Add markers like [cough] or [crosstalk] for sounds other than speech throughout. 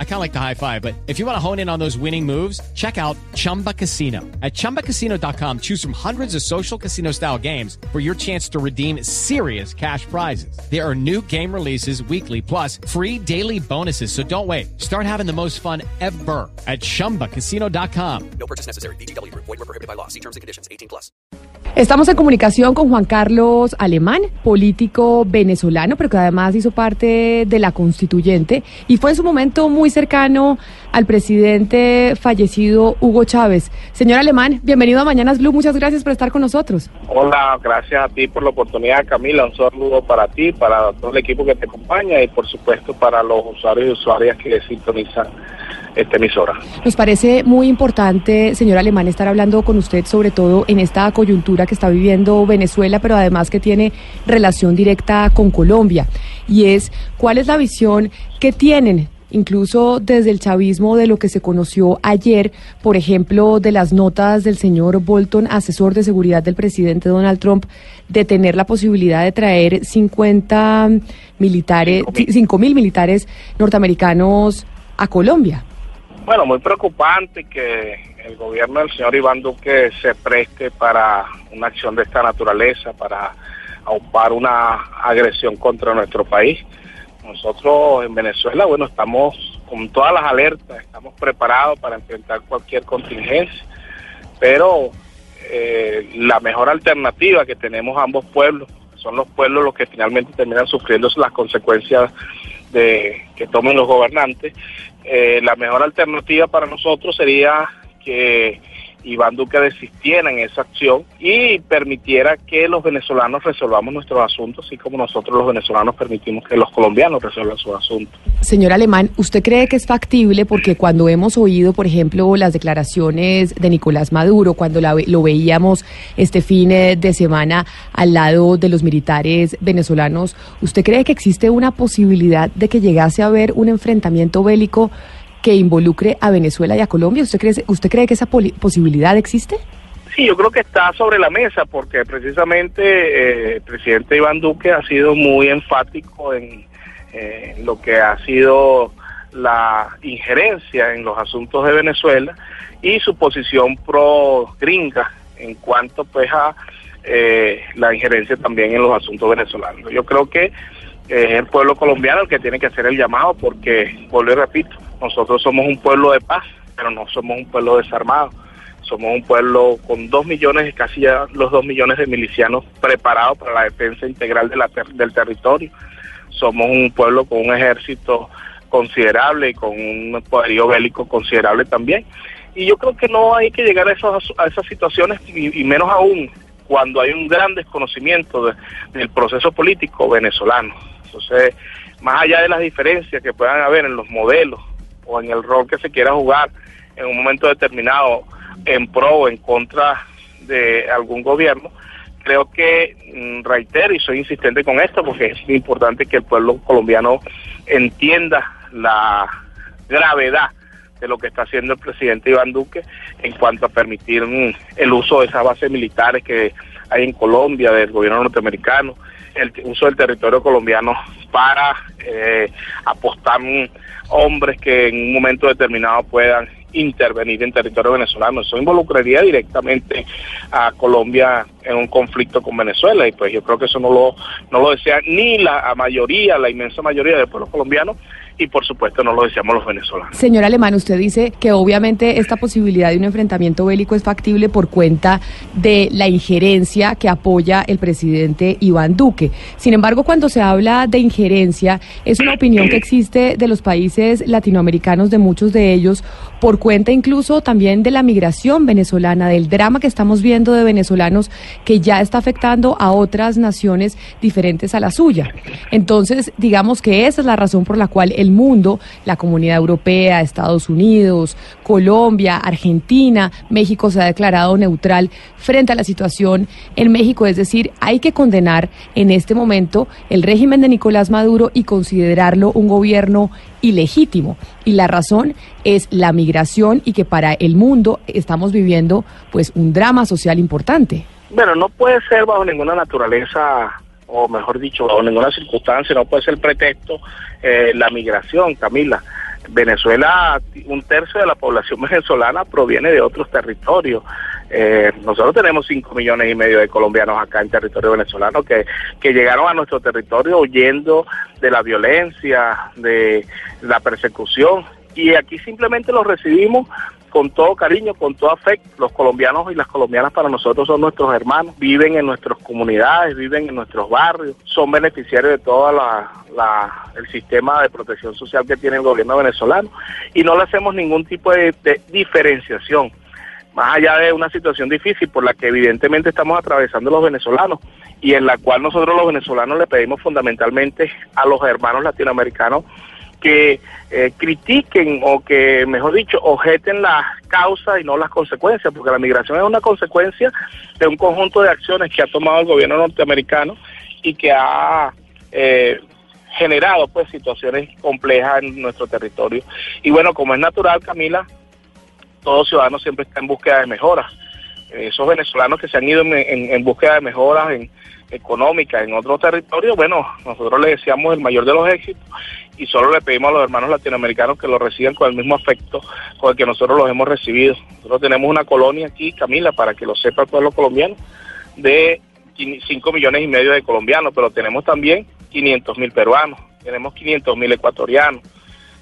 I kind of like the high five, but if you want to hone in on those winning moves, check out Chumba Casino. At ChumbaCasino.com, choose from hundreds of social casino style games for your chance to redeem serious cash prizes. There are new game releases weekly, plus free daily bonuses. So don't wait. Start having the most fun ever at ChumbaCasino.com. No purchase necessary. BGW. Void were prohibited by law. See terms and conditions. 18 plus. Estamos en comunicación con Juan Carlos Alemán, político venezolano, pero que además hizo parte de la constituyente y fue en su momento muy cercano al presidente fallecido Hugo Chávez. Señor Alemán, bienvenido a Mañanas Blue, muchas gracias por estar con nosotros. Hola, gracias a ti por la oportunidad, Camila. Un saludo para ti, para todo el equipo que te acompaña y por supuesto para los usuarios y usuarias que sintonizan esta emisora. Nos parece muy importante, señor Alemán, estar hablando con usted sobre todo en esta coyuntura que está viviendo Venezuela, pero además que tiene relación directa con Colombia. Y es, ¿cuál es la visión que tienen incluso desde el chavismo de lo que se conoció ayer, por ejemplo, de las notas del señor Bolton, asesor de seguridad del presidente Donald Trump, de tener la posibilidad de traer 50 militares, 5 mil militares norteamericanos a Colombia. Bueno, muy preocupante que el gobierno del señor Iván Duque se preste para una acción de esta naturaleza, para aupar una agresión contra nuestro país. Nosotros en Venezuela, bueno, estamos con todas las alertas, estamos preparados para enfrentar cualquier contingencia, pero eh, la mejor alternativa que tenemos ambos pueblos, son los pueblos los que finalmente terminan sufriendo las consecuencias de que tomen los gobernantes, eh, la mejor alternativa para nosotros sería que Iván Duque desistiera en esa acción y permitiera que los venezolanos resolvamos nuestros asuntos, así como nosotros los venezolanos permitimos que los colombianos resuelvan sus asuntos. Señor Alemán, ¿usted cree que es factible? Porque cuando hemos oído, por ejemplo, las declaraciones de Nicolás Maduro, cuando lo veíamos este fin eh, de semana al lado de los militares venezolanos, ¿usted cree que existe una posibilidad de que llegase a haber un enfrentamiento bélico? Que involucre a Venezuela y a Colombia? ¿Usted cree, usted cree que esa posibilidad existe? Sí, yo creo que está sobre la mesa porque precisamente eh, el presidente Iván Duque ha sido muy enfático en lo que ha sido la injerencia en los asuntos de Venezuela y su posición pro gringa en cuanto pues a eh, la injerencia también en los asuntos venezolanos. Yo creo que es el pueblo colombiano el que tiene que hacer el llamado porque, vuelvo y repito, nosotros somos un pueblo de paz, pero no somos un pueblo desarmado. Somos un pueblo con dos millones, casi ya los dos millones de milicianos preparados para la defensa integral de del territorio. Somos un pueblo con un ejército considerable y con un poderío bélico considerable también. Y yo creo que no hay que llegar a, esos, a esas situaciones, y, menos aún cuando hay un gran desconocimiento del proceso político venezolano. Entonces, más allá de las diferencias que puedan haber en los modelos o en el rol que se quiera jugar en un momento determinado en pro o en contra de algún gobierno, creo que mm, reitero y soy insistente con esto porque es importante que el pueblo colombiano entienda la gravedad de lo que está haciendo el presidente Iván Duque en cuanto a permitir mm, el uso de esas bases militares que hay en Colombia del gobierno norteamericano, el uso del territorio colombiano para eh, apostar hombres que en un momento determinado puedan intervenir en territorio venezolano. Eso involucraría directamente a Colombia en un conflicto con Venezuela y pues yo creo que eso no lo, no lo desea ni la mayoría, la inmensa mayoría del pueblo colombiano y por supuesto no lo deseamos los venezolanos. Señor Alemán, usted dice que obviamente esta posibilidad de un enfrentamiento bélico es factible por cuenta de la injerencia que apoya el presidente Iván Duque. Sin embargo, cuando se habla de injerencia, es una opinión que existe de los países latinoamericanos, de muchos de ellos, por cuenta incluso también de la migración venezolana, del drama que estamos viendo de venezolanos que ya está afectando a otras naciones diferentes a la suya. Entonces, digamos que esa es la razón por la cual el mundo, la comunidad europea, Estados Unidos, Colombia, Argentina, México se ha declarado neutral frente a la situación en México. Es decir, hay que condenar en este momento el régimen de Nicolás Maduro y considerarlo un gobierno ilegítimo. Y la razón es la migración y que para el mundo estamos viviendo pues un drama social importante. Bueno, no puede ser bajo ninguna naturaleza, o mejor dicho, bajo ninguna circunstancia, no puede ser pretexto eh, la migración, Camila. Venezuela, un tercio de la población [laughs] venezolana proviene de otros territorios. Eh, nosotros tenemos 5 millones y medio de colombianos acá en territorio venezolano que, que llegaron a nuestro territorio huyendo de la violencia, de la persecución, y aquí simplemente los recibimos con todo cariño, con todo afecto. Los colombianos y las colombianas para nosotros son nuestros hermanos, viven en nuestras comunidades, viven en nuestros barrios, son beneficiarios de todo la, el sistema de protección social que tiene el gobierno venezolano y no le hacemos ningún tipo de, de diferenciación más allá de una situación difícil por la que evidentemente estamos atravesando los venezolanos y en la cual nosotros los venezolanos le pedimos fundamentalmente a los hermanos latinoamericanos que eh, critiquen o que, mejor dicho, objeten las causas y no las consecuencias, porque la migración es una consecuencia de un conjunto de acciones que ha tomado el gobierno norteamericano y que ha eh, generado pues situaciones complejas en nuestro territorio. Y bueno, como es natural, Camila, todo ciudadano siempre está en búsqueda de mejoras. Esos venezolanos que se han ido en, búsqueda de mejoras en, económicas en otros territorios, bueno, nosotros le deseamos el mayor de los éxitos y solo le pedimos a los hermanos latinoamericanos que lo reciban con el mismo afecto con el que nosotros los hemos recibido. Nosotros tenemos una colonia aquí, Camila, para que lo sepa el pueblo colombiano, de 5 millones y medio de colombianos, pero tenemos también 500 mil peruanos, tenemos 500 mil ecuatorianos,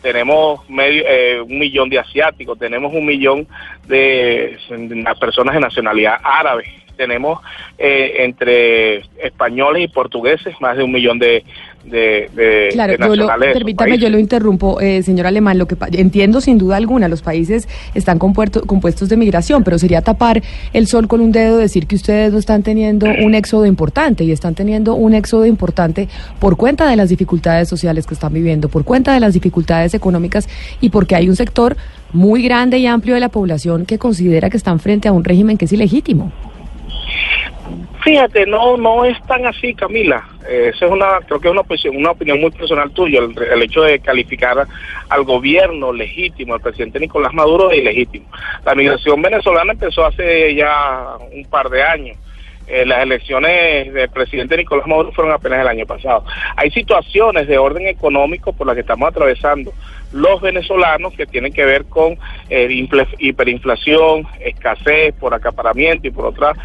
tenemos medio, eh, un millón de asiáticos, tenemos un millón de, de personas de nacionalidad árabe, tenemos eh, entre españoles y portugueses más de un millón de, de, claro, permítame, yo lo interrumpo, eh, señor Alemán. Lo que entiendo sin duda alguna, los países están compuestos de migración, pero sería tapar el sol con un dedo decir que ustedes no están teniendo un éxodo importante y están teniendo un éxodo importante por cuenta de las dificultades sociales que están viviendo, por cuenta de las dificultades económicas y porque hay un sector muy grande y amplio de la población que considera que están frente a un régimen que es ilegítimo. Fíjate, no no es tan así, Camila. Eh, esa es una, creo que es una opinión, una opinión muy personal tuya, el, hecho de calificar al gobierno legítimo, al presidente Nicolás Maduro de ilegítimo. La migración venezolana empezó hace ya un par de años. Eh, las elecciones del presidente Nicolás Maduro fueron apenas el año pasado. Hay situaciones de orden económico por las que estamos atravesando los venezolanos que tienen que ver con eh, hiperinflación, escasez por acaparamiento y por otras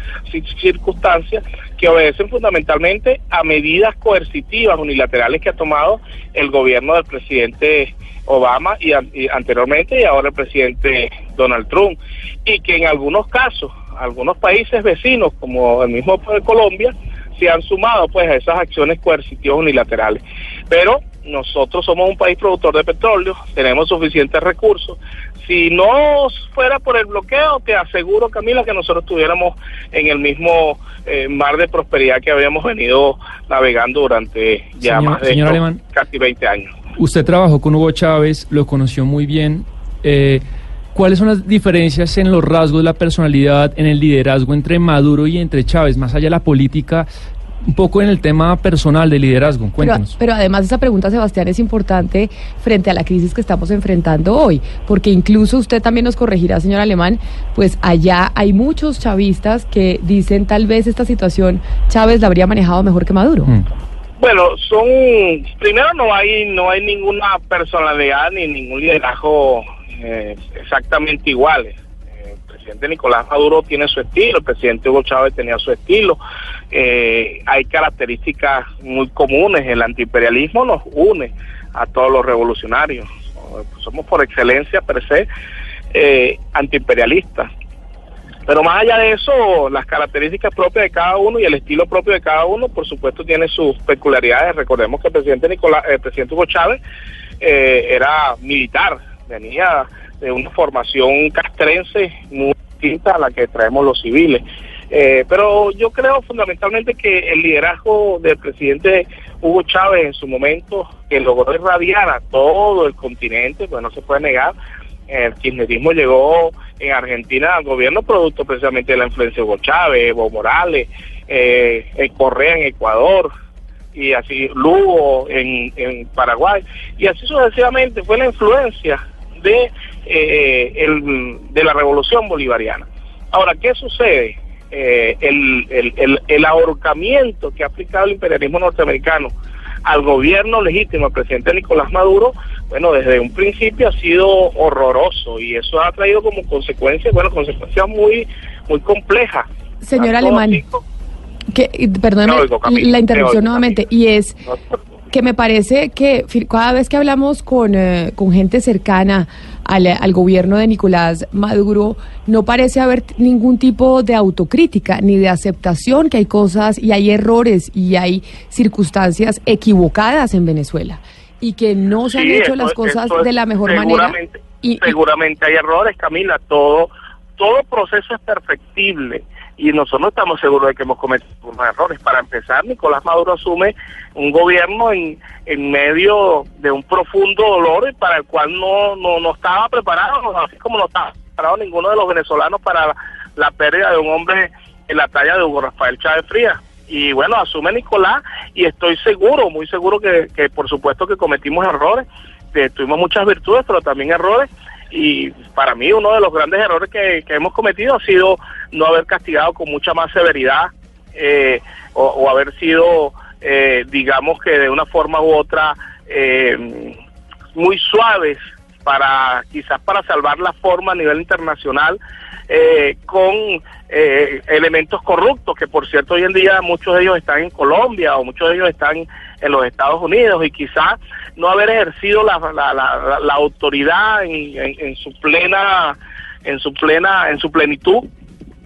circunstancias que obedecen fundamentalmente a medidas coercitivas unilaterales que ha tomado el gobierno del presidente Obama y, anteriormente y ahora el presidente Donald Trump y que en algunos casos algunos países vecinos como el mismo de Colombia se han sumado pues a esas acciones coercitivas unilaterales pero nosotros somos un país productor de petróleo, tenemos suficientes recursos. Si no fuera por el bloqueo, te aseguro, Camila, que nosotros estuviéramos en el mismo eh, mar de prosperidad que habíamos venido navegando durante ya más de casi 20 años. Usted trabajó con Hugo Chávez, lo conoció muy bien. Eh, ¿Cuáles son las diferencias en los rasgos de la personalidad, en el liderazgo entre Maduro y entre Chávez, más allá de la política? un poco en el tema personal de liderazgo. Cuéntanos. Pero, además esa pregunta, Sebastián, es importante frente a la crisis que estamos enfrentando hoy, porque incluso usted también nos corregirá, señor Alemán, pues allá hay muchos chavistas que dicen tal vez esta situación Chávez la habría manejado mejor que Maduro. Mm. Bueno, son primero no hay no hay ninguna personalidad ni ningún liderazgo eh, exactamente iguales presidente Nicolás Maduro tiene su estilo, el presidente Hugo Chávez tenía su estilo. Eh, hay características muy comunes, el antiimperialismo nos une a todos los revolucionarios. Somos por excelencia per se eh, antiimperialistas. Pero más allá de eso, las características propias de cada uno y el estilo propio de cada uno, por supuesto, tiene sus peculiaridades. Recordemos que el presidente Nicolás, el presidente Hugo Chávez eh, era militar, venía de una formación castrense muy distinta a la que traemos los civiles. Eh, pero yo creo fundamentalmente que el liderazgo del presidente Hugo Chávez en su momento, que logró irradiar a todo el continente, pues no se puede negar, el kirchnerismo llegó en Argentina al gobierno producto precisamente de la influencia de Hugo Chávez, Evo Morales, eh, Correa en Ecuador, y así Lugo en, en Paraguay, y así sucesivamente fue la influencia de, eh, el, de la revolución bolivariana. Ahora, ¿qué sucede? Eh, el, el, el, ahorcamiento que ha aplicado el imperialismo norteamericano al gobierno legítimo, al presidente Nicolás Maduro, bueno, desde un principio ha sido horroroso y eso ha traído como consecuencia, bueno, consecuencias muy, muy complejas. Señor Alemán, que, perdóneme la interrupción nuevamente, y es que me parece que cada vez que hablamos con, eh, con gente cercana al, al, gobierno de Nicolás Maduro, no parece haber ningún tipo de autocrítica ni de aceptación que hay cosas y hay errores y hay circunstancias equivocadas en Venezuela y que no se han hecho las cosas de la mejor manera. Y, seguramente hay errores, Camila, todo, todo proceso es perfectible y nosotros estamos seguros de que hemos cometido unos errores. Para empezar, Nicolás Maduro asume un gobierno en, en medio de un profundo dolor para el cual no, no, no estaba preparado, así como no estaba preparado ninguno de los venezolanos para la, pérdida de un hombre en la talla de Hugo Rafael Chávez Frías. Y bueno, asume Nicolás y estoy seguro, muy seguro que, que por supuesto que cometimos errores, que tuvimos muchas virtudes, pero también errores y para mí uno de los grandes errores que, hemos cometido ha sido no haber castigado con mucha más severidad eh, o, haber sido, eh, digamos que de una forma u otra, eh, muy suaves para quizás para salvar la forma a nivel internacional con elementos corruptos, que por cierto hoy en día muchos de ellos están en Colombia o muchos de ellos están en los Estados Unidos y quizás no haber ejercido la, la, la, autoridad en, su plena en su plena en su plenitud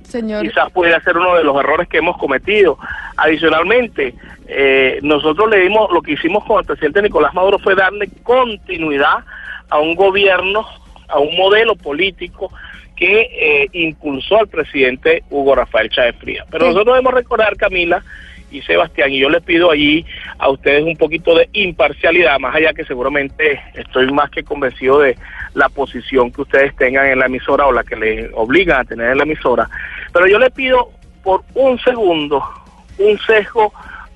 Señor. quizás pudiera ser uno de los errores que hemos cometido. Adicionalmente eh, nosotros le dimos lo que hicimos con el presidente Nicolás Maduro fue darle continuidad a un gobierno a un modelo político que eh, impulsó al presidente Hugo Rafael Chávez Frías pero nosotros debemos recordar Camila y Sebastián, y yo les pido allí a ustedes un poquito de imparcialidad, más allá que seguramente estoy más que convencido de la posición que ustedes tengan en la emisora o la que les obligan a tener en la emisora, pero yo les pido por un segundo un sesgo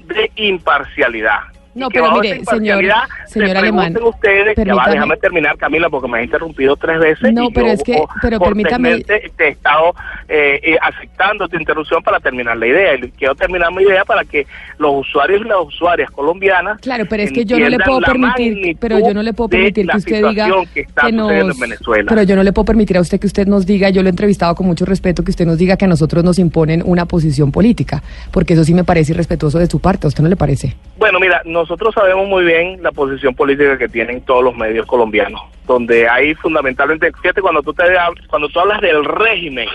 de imparcialidad. No, pero mire, señor, señor Alemán, ustedes, déjame terminar, Camila, porque me ha interrumpido tres veces. No, pero es que, pero permítame. Te he estado eh, eh, aceptando tu interrupción para terminar la idea. Y quiero terminar mi idea para que los usuarios y las usuarias colombianas. Claro, pero es que yo no le puedo permitir, pero yo no le puedo permitir que usted diga que, nos, Venezuela. Pero yo no le puedo permitir a usted que usted nos diga, yo lo he entrevistado con mucho respeto, que usted nos diga que a nosotros nos imponen una posición política, porque eso sí me parece irrespetuoso de su parte. ¿A usted no le parece? Bueno, mira, nosotros sabemos muy bien la posición política que tienen todos los medios colombianos, donde hay fundamentalmente, fíjate, cuando tú, te, cuando tú hablas del régimen,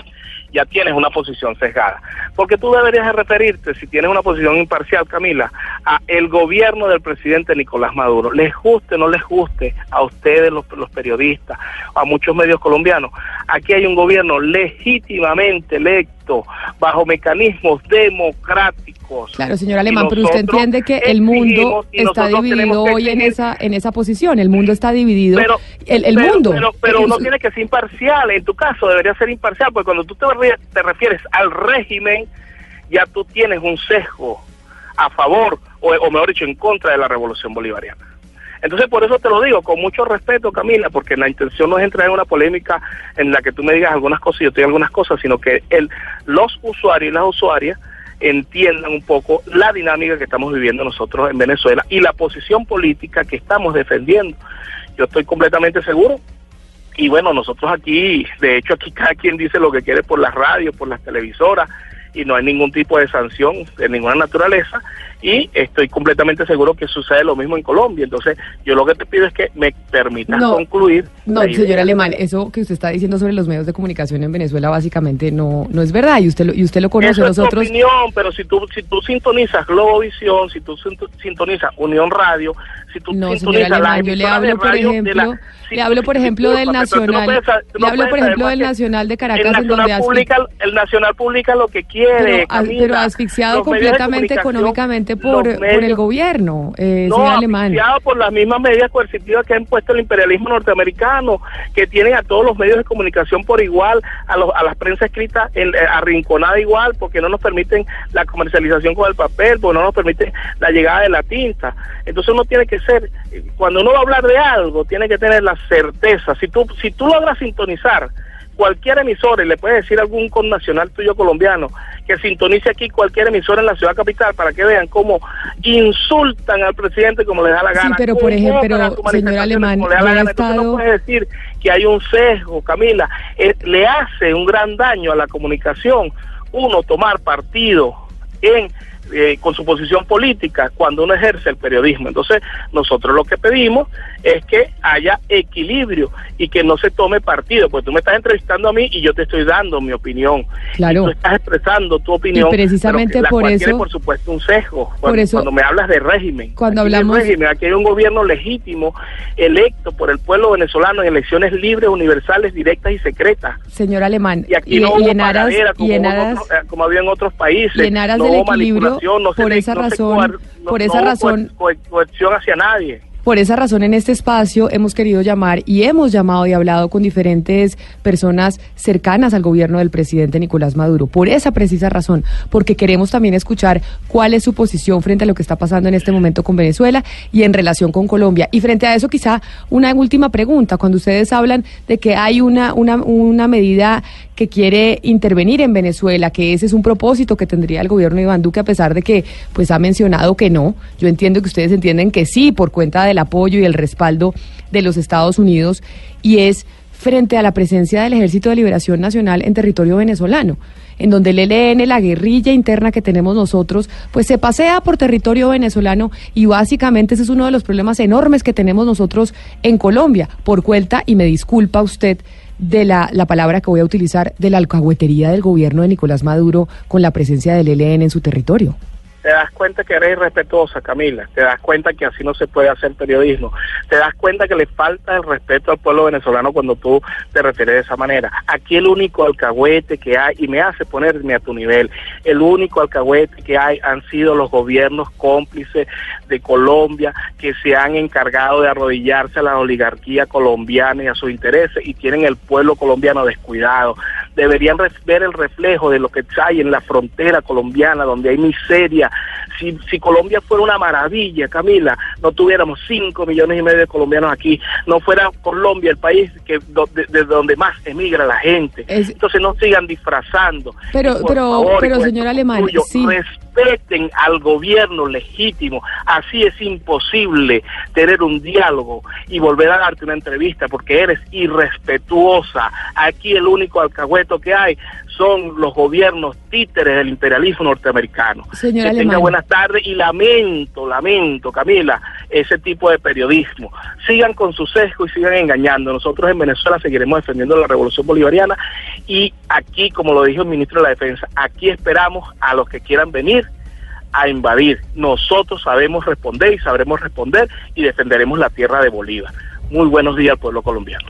ya tienes una posición sesgada. Porque tú deberías de referirte, si tienes una posición imparcial, Camila, a el gobierno del presidente Nicolás Maduro. Les guste o no les guste a ustedes, los, los periodistas, a muchos medios colombianos. Aquí hay un gobierno legítimamente electo, bajo mecanismos democráticos. Claro, señor Alemán, pero usted entiende que el mundo está dividido hoy en esa en esa posición. El mundo está dividido. Pero, el, mundo. Pero, pero uno tiene que ser imparcial. En tu caso debería ser imparcial, porque cuando tú te te refieres al régimen, ya tú tienes un sesgo a favor, o, mejor dicho, en contra de la revolución bolivariana. Entonces, por eso te lo digo, con mucho respeto, Camila, porque la intención no es entrar en una polémica en la que tú me digas algunas cosas y yo te diga algunas cosas, sino que el, los usuarios y las usuarias entiendan un poco la dinámica que estamos viviendo nosotros en Venezuela y la posición política que estamos defendiendo. Yo estoy completamente seguro y bueno, nosotros aquí, de hecho aquí cada quien dice lo que quiere por las radios, por las televisoras, y no hay ningún tipo de sanción de ninguna naturaleza y estoy completamente seguro que sucede lo mismo en Colombia. Entonces, yo lo que te pido es que me permitas concluir. No, señor Alemán, eso que usted está diciendo sobre los medios de comunicación en Venezuela básicamente no no es verdad y usted lo, y usted lo conoce eso es nosotros. opinión, pero si tú si tú sintonizas Globovisión, si tú sintonizas Unión Radio, si tú no, sintonizas Alemán, yo le hablo por ejemplo, le hablo por ejemplo del Nacional, le hablo por ejemplo del Nacional de Caracas el Nacional publica el Nacional publica lo que quiere. Pero, a- Camila. pero asfixiado completamente comunicación, por, el gobierno, eh, no, Alemán. por las mismas medidas coercitivas que ha impuesto el imperialismo norteamericano, que tienen a todos los medios de comunicación por igual, a, los, a la prensa escrita en- eh, arrinconada igual, porque no nos permiten la comercialización con el papel, porque no nos permiten la llegada de la tinta. Entonces uno tiene que ser, eh, cuando uno va a hablar de algo, tiene que tener la certeza. Si tú, si tú logras sintonizar cualquier emisora y le puedes decir a algún connacional tuyo colombiano que sintonice aquí cualquier emisora en la ciudad capital para que vean cómo insultan al presidente como les da la Sí, gana. pero, por ejemplo, señor Alemán, como le da la gana. Estado- no puedes decir que hay un sesgo, Camila. Eh, le hace un gran daño a la comunicación uno tomar partido en eh, con su posición política cuando uno ejerce el periodismo. Entonces, nosotros lo que pedimos es que haya equilibrio y que no se tome partido, porque tú me estás entrevistando a mí y yo te estoy dando mi opinión. Claro. Y tú estás expresando tu opinión. Y precisamente pero la por cual eso- tiene, por supuesto, un sesgo. Por Cuando, eso- cuando me hablas de régimen. Cuando hablamos- régimen, aquí hay un gobierno legítimo, electo por el pueblo venezolano en elecciones libres, universales, directas y secretas. Señor Alemán, Y aquí y, no y hubo en aras, pagadera como, y en hubo en aras- otros- eh, como había en otros países. y en aras no del equilibrio, no por esa no razón- coer- no- por esa no razón- coer- coer- coerción hacia nadie. Por esa razón, en este espacio hemos querido llamar y hemos llamado y hablado con diferentes personas cercanas al gobierno del presidente Nicolás Maduro. Por esa precisa razón, porque queremos también escuchar cuál es su posición frente a lo que está pasando en este momento con Venezuela y en relación con Colombia. Y frente a eso, quizá una última pregunta. Cuando ustedes hablan de que hay una, una, una medida que quiere intervenir en Venezuela, que ese es un propósito que tendría el gobierno de Iván Duque, a pesar de que pues ha mencionado que no. Yo entiendo que ustedes entienden que sí, por cuenta del apoyo y el respaldo de los Estados Unidos, y es frente a la presencia del Ejército de Liberación Nacional en territorio venezolano, en donde el ELN, la guerrilla interna que tenemos nosotros, pues se pasea por territorio venezolano y básicamente ese es uno de los problemas enormes que tenemos nosotros en Colombia, por cuenta, y me disculpa usted, de la, la palabra que voy a utilizar, de la alcahuetería del gobierno de Nicolás Maduro con la presencia del ELN en su territorio. Te das cuenta que eres irrespetuosa, Camila. Te das cuenta que así no se puede hacer periodismo. Te das cuenta que le falta el respeto al pueblo venezolano cuando tú te refieres de esa manera. Aquí el único alcahuete que hay, y me hace ponerme a tu nivel, el único alcahuete que hay han sido los gobiernos cómplices de Colombia que se han encargado de arrodillarse a la oligarquía colombiana y a sus intereses y tienen el pueblo colombiano descuidado. Deberían ver el reflejo de lo que hay en la frontera colombiana, donde hay miseria. Si, si Colombia fuera una maravilla, Camila, no tuviéramos 5 millones y medio de colombianos aquí, no fuera Colombia el país que do- de, de donde más emigra la gente. Es- Entonces no sigan disfrazando. Pero- por pero- favor, pero, señor Alemán, sí. respeten al gobierno legítimo. Así es imposible tener un diálogo y volver a darte una entrevista porque eres irrespetuosa. Aquí el único alcahueto que hay son los gobiernos títeres del imperialismo norteamericano. Señor que Alemán. tenga buenas tardes y lamento, lamento, Camila, ese tipo de periodismo. Sigan con su sesgo y sigan engañando. Nosotros en Venezuela seguiremos defendiendo la revolución bolivariana y aquí, como lo dijo el ministro de la Defensa, aquí esperamos a los que quieran venir a invadir. Nosotros sabemos responder y sabremos responder y defenderemos la tierra de Bolívar. Muy buenos días al pueblo colombiano.